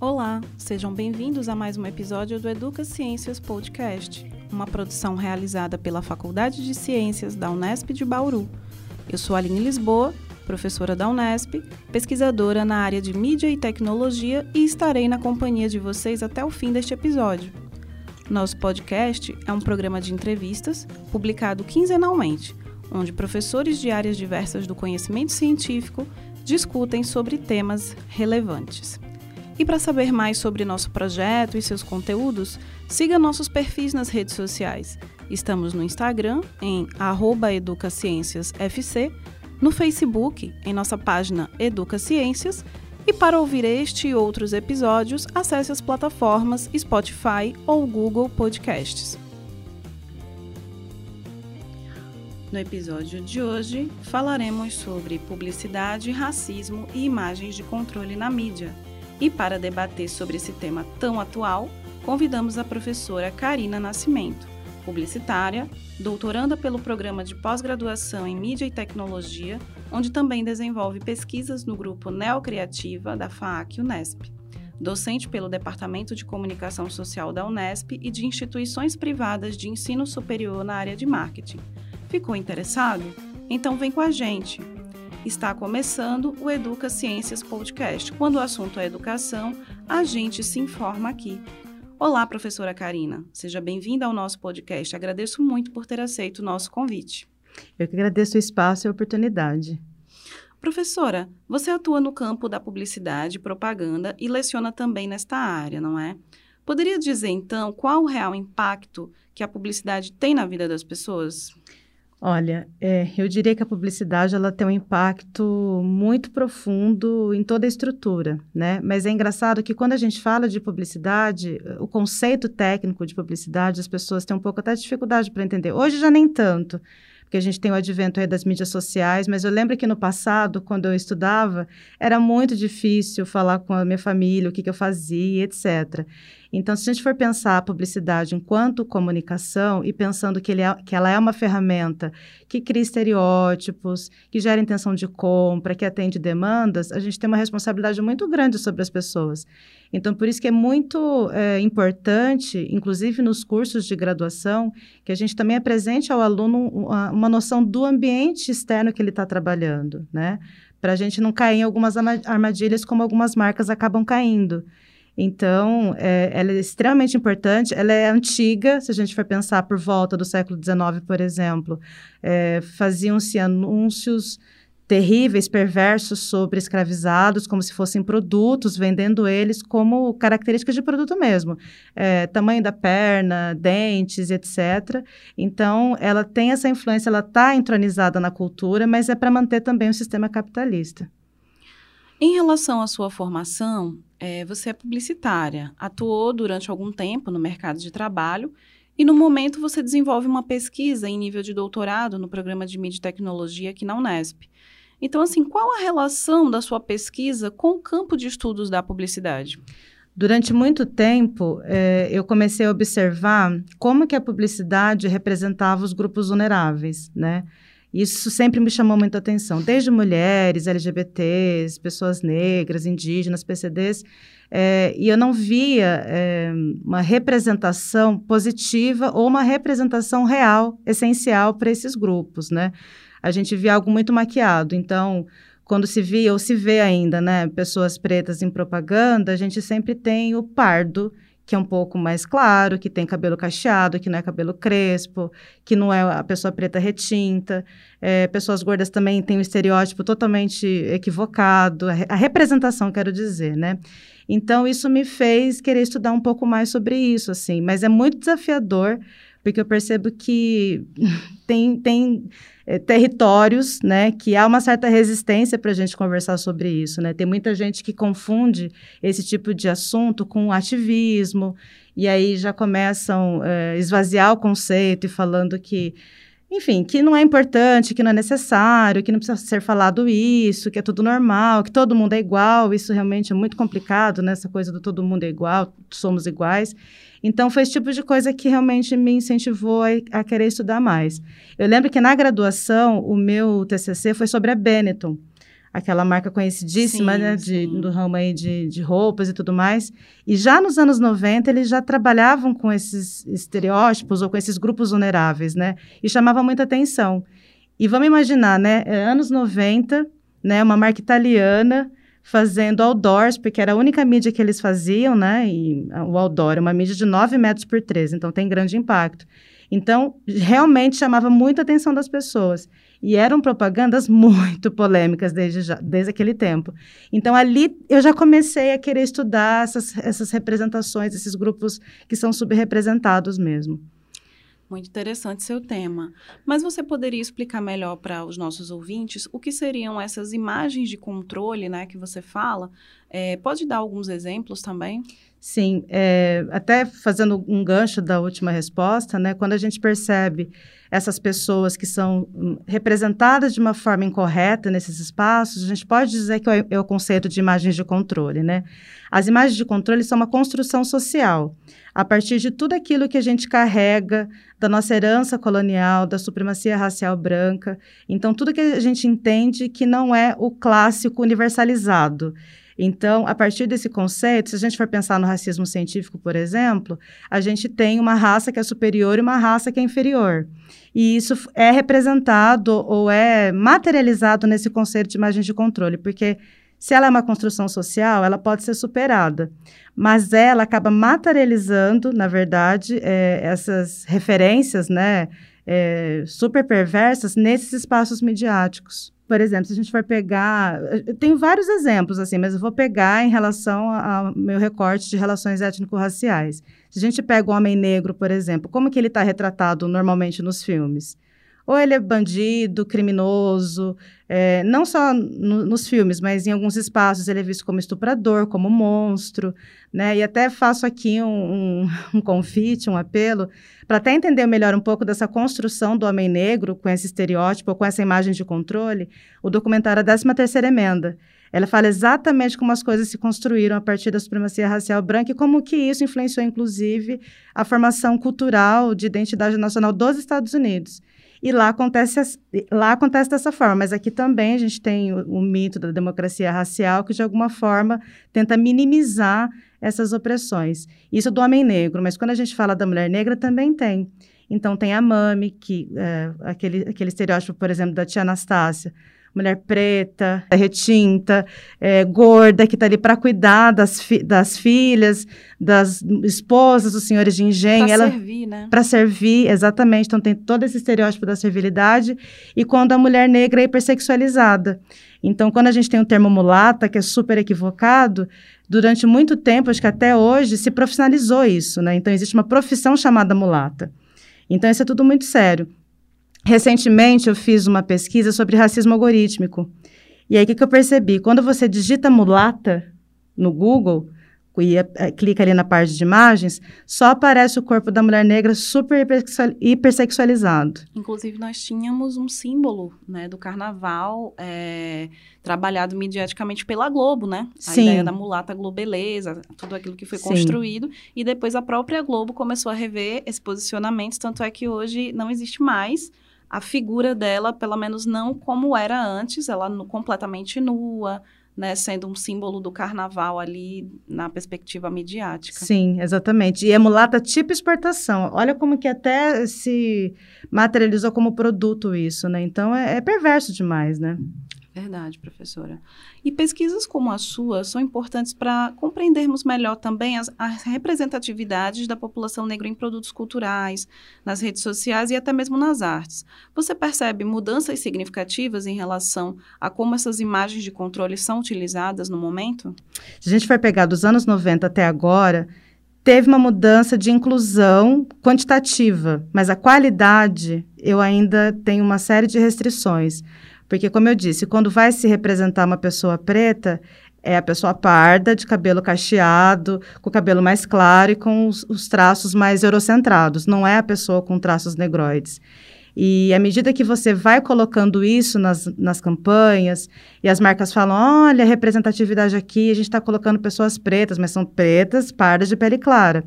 Olá, sejam bem-vindos a mais um episódio do Educa Ciências Podcast, uma produção realizada pela Faculdade de Ciências da Unesp de Bauru. Eu sou Aline Lisboa, professora da Unesp, pesquisadora na área de mídia e tecnologia e estarei na companhia de vocês até o fim deste episódio. Nosso podcast é um programa de entrevistas publicado quinzenalmente, onde professores de áreas diversas do conhecimento científico discutem sobre temas relevantes. E para saber mais sobre nosso projeto e seus conteúdos, siga nossos perfis nas redes sociais. Estamos no Instagram em @educacienciasfc, no Facebook em nossa página Educa Ciências e para ouvir este e outros episódios, acesse as plataformas Spotify ou Google Podcasts. No episódio de hoje, falaremos sobre publicidade, racismo e imagens de controle na mídia. E para debater sobre esse tema tão atual, convidamos a professora Karina Nascimento, publicitária, doutoranda pelo programa de pós-graduação em Mídia e Tecnologia, onde também desenvolve pesquisas no grupo Neocriativa da FAAC Unesp. Docente pelo Departamento de Comunicação Social da Unesp e de instituições privadas de ensino superior na área de marketing. Ficou interessado? Então vem com a gente! Está começando o Educa Ciências Podcast. Quando o assunto é educação, a gente se informa aqui. Olá, professora Karina. Seja bem-vinda ao nosso podcast. Agradeço muito por ter aceito o nosso convite. Eu que agradeço o espaço e a oportunidade. Professora, você atua no campo da publicidade, propaganda e leciona também nesta área, não é? Poderia dizer, então, qual o real impacto que a publicidade tem na vida das pessoas? Olha, é, eu diria que a publicidade ela tem um impacto muito profundo em toda a estrutura, né? Mas é engraçado que quando a gente fala de publicidade, o conceito técnico de publicidade, as pessoas têm um pouco até dificuldade para entender. Hoje já nem tanto, porque a gente tem o advento aí das mídias sociais, mas eu lembro que no passado, quando eu estudava, era muito difícil falar com a minha família, o que, que eu fazia, etc. Então, se a gente for pensar a publicidade enquanto comunicação e pensando que, é, que ela é uma ferramenta que cria estereótipos, que gera intenção de compra, que atende demandas, a gente tem uma responsabilidade muito grande sobre as pessoas. Então, por isso que é muito é, importante, inclusive nos cursos de graduação, que a gente também apresente ao aluno uma, uma noção do ambiente externo que ele está trabalhando, né? Para a gente não cair em algumas armadilhas como algumas marcas acabam caindo. Então, é, ela é extremamente importante, ela é antiga, se a gente for pensar por volta do século XIX, por exemplo, é, faziam-se anúncios terríveis, perversos sobre escravizados, como se fossem produtos, vendendo eles como características de produto mesmo. É, tamanho da perna, dentes, etc. Então, ela tem essa influência, ela está entronizada na cultura, mas é para manter também o sistema capitalista. Em relação à sua formação, é, você é publicitária, atuou durante algum tempo no mercado de trabalho e no momento você desenvolve uma pesquisa em nível de doutorado no programa de mídia e tecnologia aqui na Unesp. Então, assim, qual a relação da sua pesquisa com o campo de estudos da publicidade? Durante muito tempo, eh, eu comecei a observar como que a publicidade representava os grupos vulneráveis, né? Isso sempre me chamou muita atenção, desde mulheres, LGBTs, pessoas negras, indígenas, PCDs, é, e eu não via é, uma representação positiva ou uma representação real, essencial para esses grupos, né? A gente via algo muito maquiado, então quando se via ou se vê ainda, né, pessoas pretas em propaganda, a gente sempre tem o pardo que é um pouco mais claro, que tem cabelo cacheado, que não é cabelo crespo, que não é a pessoa preta retinta. É, pessoas gordas também têm um estereótipo totalmente equivocado, a representação, quero dizer, né? Então, isso me fez querer estudar um pouco mais sobre isso, assim. Mas é muito desafiador, porque eu percebo que tem, tem é, territórios, né, que há uma certa resistência para a gente conversar sobre isso, né? Tem muita gente que confunde esse tipo de assunto com ativismo, e aí já começam é, esvaziar o conceito e falando que enfim, que não é importante, que não é necessário, que não precisa ser falado isso, que é tudo normal, que todo mundo é igual. Isso realmente é muito complicado, né? Essa coisa do todo mundo é igual, somos iguais. Então, foi esse tipo de coisa que realmente me incentivou a, a, querer estudar mais. Eu lembro que na graduação, o meu TCC foi sobre a Benetton. Aquela marca conhecidíssima, sim, né, de, do ramo aí de, de roupas e tudo mais. E já nos anos 90, eles já trabalhavam com esses estereótipos ou com esses grupos vulneráveis, né? E chamava muita atenção. E vamos imaginar, né, é anos 90, né, uma marca italiana fazendo outdoors, porque era a única mídia que eles faziam, né? E o outdoor é uma mídia de 9 metros por 13, então tem grande impacto. Então, realmente chamava muita atenção das pessoas. E eram propagandas muito polêmicas desde, já, desde aquele tempo. Então, ali eu já comecei a querer estudar essas, essas representações, esses grupos que são subrepresentados mesmo. Muito interessante seu tema. Mas você poderia explicar melhor para os nossos ouvintes o que seriam essas imagens de controle, né, que você fala? É, pode dar alguns exemplos também? Sim, é, até fazendo um gancho da última resposta, né, quando a gente percebe essas pessoas que são hum, representadas de uma forma incorreta nesses espaços, a gente pode dizer que é, é o conceito de imagens de controle, né? As imagens de controle são uma construção social, a partir de tudo aquilo que a gente carrega da nossa herança colonial, da supremacia racial branca. Então, tudo que a gente entende que não é o clássico universalizado. Então, a partir desse conceito, se a gente for pensar no racismo científico, por exemplo, a gente tem uma raça que é superior e uma raça que é inferior. E isso é representado ou é materializado nesse conceito de imagem de controle, porque se ela é uma construção social, ela pode ser superada, mas ela acaba materializando, na verdade, é, essas referências, né, é, super perversas nesses espaços midiáticos. Por exemplo, se a gente for pegar. Tem vários exemplos, assim, mas eu vou pegar em relação ao meu recorte de relações étnico-raciais. Se a gente pega o homem negro, por exemplo, como que ele está retratado normalmente nos filmes? Ou ele é bandido, criminoso, é, não só no, nos filmes, mas em alguns espaços ele é visto como estuprador, como monstro, né? E até faço aqui um, um, um confite, um apelo, para até entender melhor um pouco dessa construção do homem negro com esse estereótipo, com essa imagem de controle, o documentário A 13ª Emenda. Ela fala exatamente como as coisas se construíram a partir da supremacia racial branca e como que isso influenciou, inclusive, a formação cultural de identidade nacional dos Estados Unidos. E lá acontece, lá acontece dessa forma, mas aqui também a gente tem o, o mito da democracia racial que, de alguma forma, tenta minimizar essas opressões. Isso do homem negro, mas quando a gente fala da mulher negra, também tem. Então, tem a mami, que é, aquele, aquele estereótipo, por exemplo, da tia Anastácia, mulher preta, retinta, é, gorda, que está ali para cuidar das, fi das filhas, das esposas dos senhores de engenho. Para servir, né? Para servir, exatamente. Então tem todo esse estereótipo da servilidade. E quando a mulher negra é hipersexualizada. Então, quando a gente tem o termo mulata, que é super equivocado, durante muito tempo, acho que até hoje, se profissionalizou isso, né? Então, existe uma profissão chamada mulata. Então, isso é tudo muito sério. Recentemente, eu fiz uma pesquisa sobre racismo algorítmico. E aí, o que, que eu percebi? Quando você digita mulata no Google, e é, clica ali na parte de imagens, só aparece o corpo da mulher negra super hipersexualizado. Inclusive, nós tínhamos um símbolo né, do carnaval é, trabalhado mediaticamente pela Globo, né? A Sim. ideia da mulata globeleza, tudo aquilo que foi Sim. construído. E depois a própria Globo começou a rever esse posicionamento, tanto é que hoje não existe mais a figura dela, pelo menos não como era antes, ela no, completamente nua, né, sendo um símbolo do carnaval ali na perspectiva midiática. Sim, exatamente. E é mulata tipo exportação. Olha como que até se materializou como produto isso, né? Então é, é perverso demais, né? Verdade, professora. E pesquisas como a sua são importantes para compreendermos melhor também as, as, representatividades da população negra em produtos culturais, nas redes sociais e até mesmo nas artes. Você percebe mudanças significativas em relação a como essas imagens de controle são utilizadas no momento? Se a gente for pegar dos anos 90 até agora, teve uma mudança de inclusão quantitativa, mas a qualidade eu ainda tenho uma série de restrições. Porque, como eu disse, quando vai se representar uma pessoa preta, é a pessoa parda, de cabelo cacheado, com o cabelo mais claro e com os, os traços mais eurocentrados. Não é a pessoa com traços negroides. E à medida que você vai colocando isso nas, nas campanhas, e as marcas falam: olha, representatividade aqui, a gente está colocando pessoas pretas, mas são pretas, pardas de pele clara.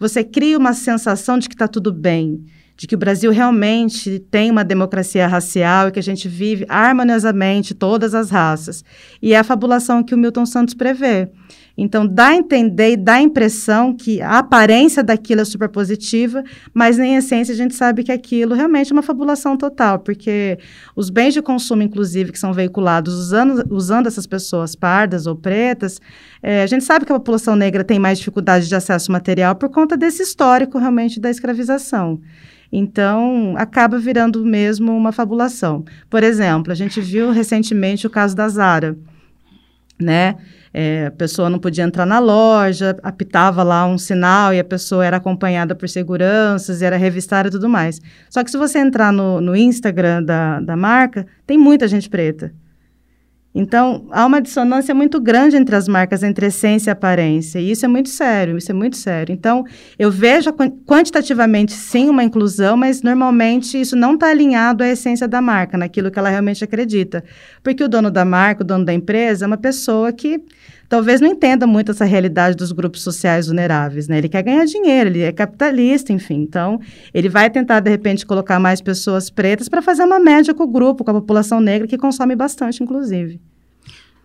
Você cria uma sensação de que está tudo bem, de que o Brasil realmente tem uma democracia racial e que a gente vive harmoniosamente todas as raças. E é a fabulação que o Milton Santos prevê. Então, dá a entender e dá a impressão que a aparência daquilo é super positiva, mas em essência a gente sabe que aquilo realmente é uma fabulação total, porque os bens de consumo, inclusive, que são veiculados usando, usando essas pessoas pardas ou pretas, é, a gente sabe que a população negra tem mais dificuldade de acesso material por conta desse histórico realmente da escravização. Então, acaba virando mesmo uma fabulação. Por exemplo, a gente viu recentemente o caso da Zara, né? É, a pessoa não podia entrar na loja, apitava lá um sinal e a pessoa era acompanhada por seguranças, era revistada e tudo mais. Só que se você entrar no, no Instagram da, da marca, tem muita gente preta. Então, há uma dissonância muito grande entre as marcas, entre essência e aparência. E isso é muito sério, isso é muito sério. Então, eu vejo quantitativamente, sim, uma inclusão, mas normalmente isso não está alinhado à essência da marca, naquilo que ela realmente acredita. Porque o dono da marca, o dono da empresa, é uma pessoa que talvez não entenda muito essa realidade dos grupos sociais vulneráveis, né? Ele quer ganhar dinheiro, ele é capitalista, enfim. Então, ele vai tentar, de repente, colocar mais pessoas pretas para fazer uma média com o grupo, com a população negra, que consome bastante, inclusive.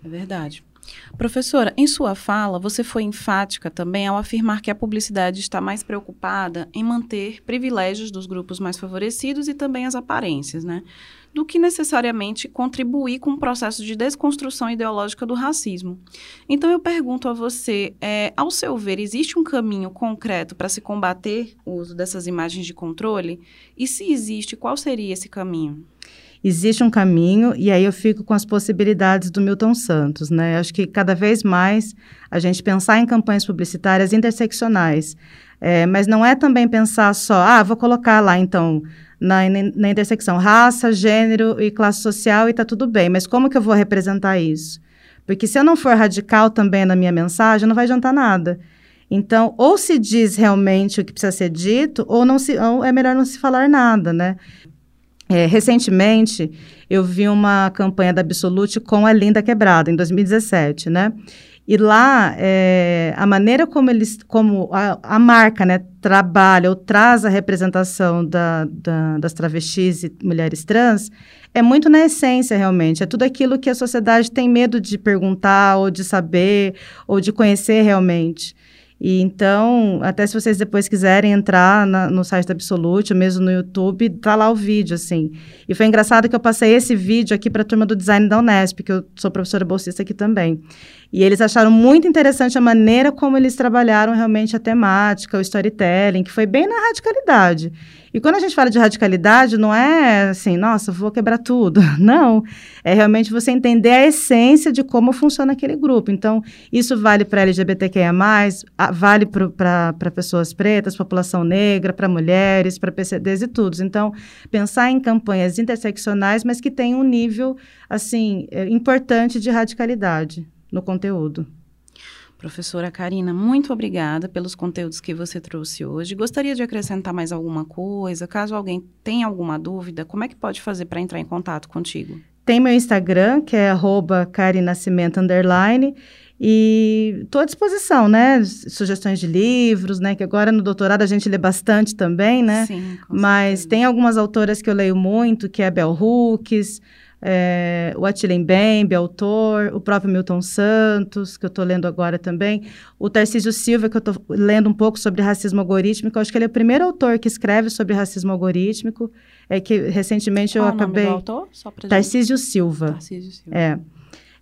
É verdade. Professora, em sua fala, você foi enfática também ao afirmar que a publicidade está mais preocupada em manter privilégios dos grupos mais favorecidos e também as aparências, né? Do que necessariamente contribuir com o processo de desconstrução ideológica do racismo. Então, eu pergunto a você: é, ao seu ver, existe um caminho concreto para se combater o uso dessas imagens de controle? E se existe, qual seria esse caminho? existe um caminho, e aí eu fico com as possibilidades do Milton Santos, né? Acho que cada vez mais a gente pensar em campanhas publicitárias interseccionais, é, mas não é também pensar só, ah, vou colocar lá então na, na intersecção raça, gênero e classe social e tá tudo bem, mas como que eu vou representar isso? Porque se eu não for radical também na minha mensagem, não vai adiantar nada. Então, ou se diz realmente o que precisa ser dito, ou, não se, ou é melhor não se falar nada, né? É, recentemente, eu vi uma campanha da Absolute com a Linda Quebrada, em 2017, né? E lá, é, a maneira como eles, como a, a, marca, né, trabalha ou traz a representação da, da, das travestis e mulheres trans, é muito na essência, realmente. É tudo aquilo que a sociedade tem medo de perguntar, ou de saber, ou de conhecer realmente. E então, até se vocês depois quiserem entrar na, no site da Absolute, ou mesmo no YouTube, tá lá o vídeo, assim. E foi engraçado que eu passei esse vídeo aqui para a turma do design da Unesp, que eu sou professora bolsista aqui também. E eles acharam muito interessante a maneira como eles trabalharam realmente a temática, o storytelling, que foi bem na radicalidade. E quando a gente fala de radicalidade, não é assim, nossa, vou quebrar tudo. Não. É realmente você entender a essência de como funciona aquele grupo. Então, isso vale para LGBTQIA, vale para pessoas pretas, população negra, para mulheres, para PCDs e tudo. Então, pensar em campanhas interseccionais, mas que tenham um nível assim é, importante de radicalidade no conteúdo. Professora Karina, muito obrigada pelos conteúdos que você trouxe hoje. Gostaria de acrescentar mais alguma coisa? Caso alguém tenha alguma dúvida, como é que pode fazer para entrar em contato contigo? Tem meu Instagram, que é arroba carinascimento, underline, e estou à disposição, né? Sugestões de livros, né? Que agora no doutorado a gente lê bastante também, né? Sim, Mas tem algumas autoras que eu leio muito, que é a Bell Hooks, é, o Atilen Bembe, autor, o próprio Milton Santos, que eu estou lendo agora também, o Tarcísio Silva, que eu estou lendo um pouco sobre racismo algorítmico, eu acho que ele é o primeiro autor que escreve sobre racismo algorítmico, é que recentemente Qual eu acabei... Qual o nome do autor? Só Tarcísio Silva. Tarcísio Silva. É.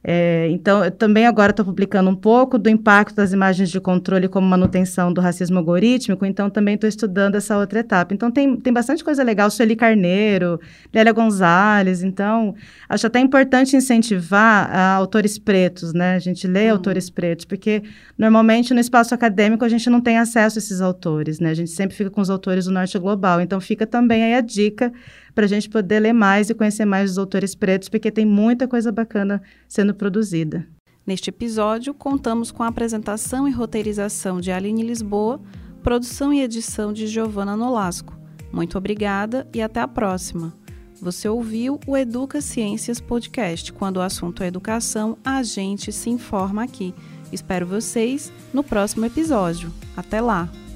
É, então, eu também agora estou publicando um pouco do impacto das imagens de controle como manutenção do racismo algorítmico, então também estou estudando essa outra etapa. Então, tem, tem bastante coisa legal, Sueli Carneiro, Lélia Gonzalez, então, acho até importante incentivar a autores pretos, né? A gente lê uhum. autores pretos, porque normalmente no espaço acadêmico a gente não tem acesso a esses autores, né? A gente sempre fica com os autores do norte global, então fica também aí a dica para a gente poder ler mais e conhecer mais os autores pretos, porque tem muita coisa bacana sendo produzida. Neste episódio, contamos com a apresentação e roteirização de Aline Lisboa, produção e edição de Giovanna Nolasco. Muito obrigada e até a próxima. Você ouviu o Educa Ciências Podcast. Quando o assunto é educação, a gente se informa aqui. Espero vocês no próximo episódio. Até lá!